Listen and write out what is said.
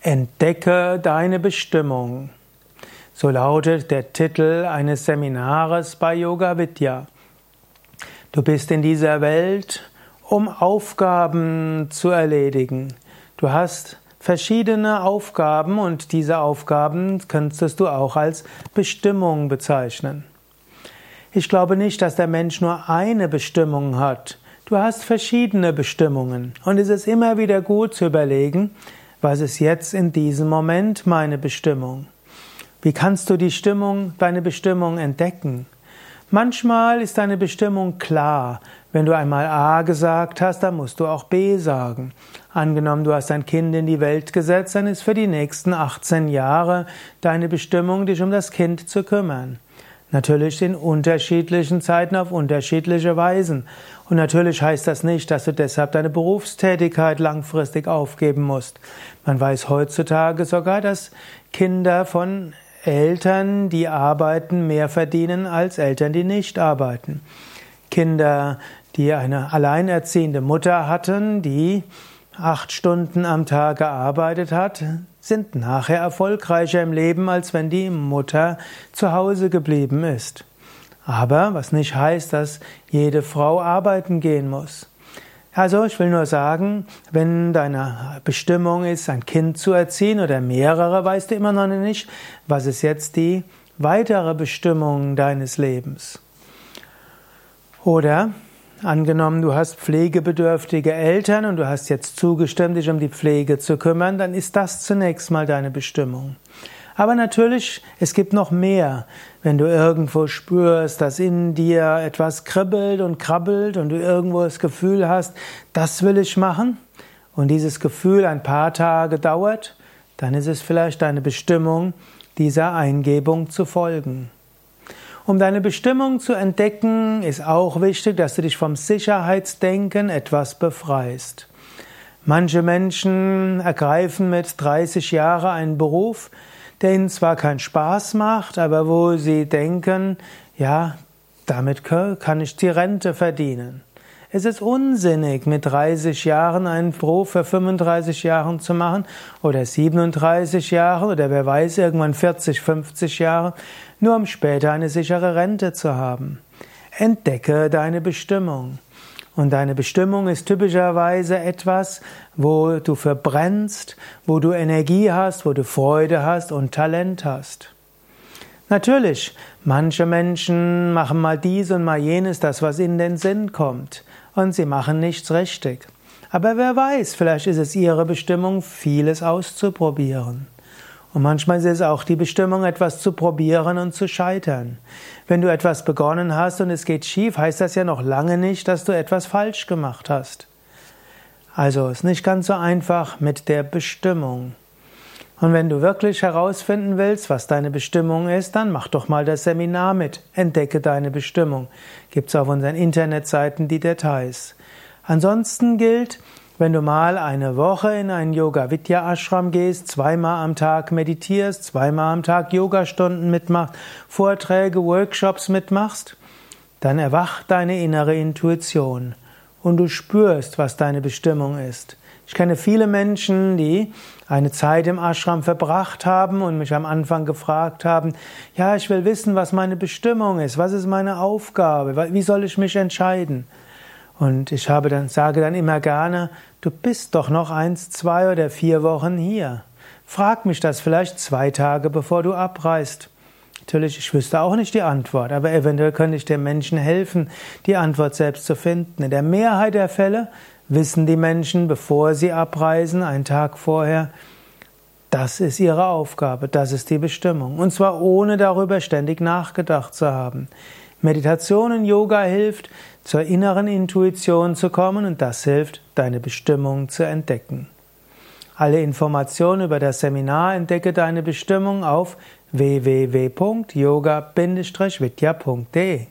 Entdecke deine Bestimmung. So lautet der Titel eines Seminares bei Yoga Vidya. Du bist in dieser Welt, um Aufgaben zu erledigen. Du hast verschiedene Aufgaben und diese Aufgaben könntest du auch als Bestimmung bezeichnen. Ich glaube nicht, dass der Mensch nur eine Bestimmung hat. Du hast verschiedene Bestimmungen und es ist immer wieder gut zu überlegen, was ist jetzt in diesem Moment meine Bestimmung? Wie kannst du die Stimmung, deine Bestimmung entdecken? Manchmal ist deine Bestimmung klar. Wenn du einmal A gesagt hast, dann musst du auch B sagen. Angenommen, du hast ein Kind in die Welt gesetzt, dann ist für die nächsten 18 Jahre deine Bestimmung, dich um das Kind zu kümmern. Natürlich in unterschiedlichen Zeiten auf unterschiedliche Weisen. Und natürlich heißt das nicht, dass du deshalb deine Berufstätigkeit langfristig aufgeben musst. Man weiß heutzutage sogar, dass Kinder von Eltern, die arbeiten, mehr verdienen als Eltern, die nicht arbeiten. Kinder, die eine alleinerziehende Mutter hatten, die acht Stunden am Tag gearbeitet hat, sind nachher erfolgreicher im Leben, als wenn die Mutter zu Hause geblieben ist. Aber was nicht heißt, dass jede Frau arbeiten gehen muss. Also ich will nur sagen, wenn deine Bestimmung ist, ein Kind zu erziehen oder mehrere, weißt du immer noch nicht, was ist jetzt die weitere Bestimmung deines Lebens. Oder Angenommen, du hast pflegebedürftige Eltern und du hast jetzt zugestimmt, dich um die Pflege zu kümmern, dann ist das zunächst mal deine Bestimmung. Aber natürlich, es gibt noch mehr. Wenn du irgendwo spürst, dass in dir etwas kribbelt und krabbelt und du irgendwo das Gefühl hast, das will ich machen, und dieses Gefühl ein paar Tage dauert, dann ist es vielleicht deine Bestimmung, dieser Eingebung zu folgen. Um deine Bestimmung zu entdecken, ist auch wichtig, dass du dich vom Sicherheitsdenken etwas befreist. Manche Menschen ergreifen mit 30 Jahren einen Beruf, der ihnen zwar keinen Spaß macht, aber wo sie denken, ja, damit kann ich die Rente verdienen. Es ist unsinnig, mit 30 Jahren einen Beruf für 35 Jahren zu machen oder 37 Jahre oder wer weiß, irgendwann 40, 50 Jahre, nur um später eine sichere Rente zu haben. Entdecke deine Bestimmung. Und deine Bestimmung ist typischerweise etwas, wo du verbrennst, wo du Energie hast, wo du Freude hast und Talent hast. Natürlich, manche Menschen machen mal dies und mal jenes, das was in den Sinn kommt und sie machen nichts richtig. Aber wer weiß, vielleicht ist es ihre Bestimmung, vieles auszuprobieren. Und manchmal ist es auch die Bestimmung, etwas zu probieren und zu scheitern. Wenn du etwas begonnen hast und es geht schief, heißt das ja noch lange nicht, dass du etwas falsch gemacht hast. Also ist nicht ganz so einfach mit der Bestimmung. Und wenn du wirklich herausfinden willst, was deine Bestimmung ist, dann mach doch mal das Seminar mit. Entdecke deine Bestimmung. Gibt's auf unseren Internetseiten die Details. Ansonsten gilt, wenn du mal eine Woche in einen Yoga Vidya Ashram gehst, zweimal am Tag meditierst, zweimal am Tag Yogastunden mitmachst, Vorträge, Workshops mitmachst, dann erwacht deine innere Intuition und du spürst, was deine Bestimmung ist. Ich kenne viele Menschen, die eine Zeit im Ashram verbracht haben und mich am Anfang gefragt haben, ja, ich will wissen, was meine Bestimmung ist, was ist meine Aufgabe, wie soll ich mich entscheiden? Und ich habe dann, sage dann immer gerne, du bist doch noch eins, zwei oder vier Wochen hier. Frag mich das vielleicht zwei Tage, bevor du abreist. Natürlich, ich wüsste auch nicht die Antwort, aber eventuell könnte ich den Menschen helfen, die Antwort selbst zu finden. In der Mehrheit der Fälle wissen die Menschen, bevor sie abreisen, einen Tag vorher, das ist ihre Aufgabe, das ist die Bestimmung. Und zwar ohne darüber ständig nachgedacht zu haben. Meditation und Yoga hilft, zur inneren Intuition zu kommen und das hilft, deine Bestimmung zu entdecken. Alle Informationen über das Seminar Entdecke deine Bestimmung auf www.yoga-vidya.de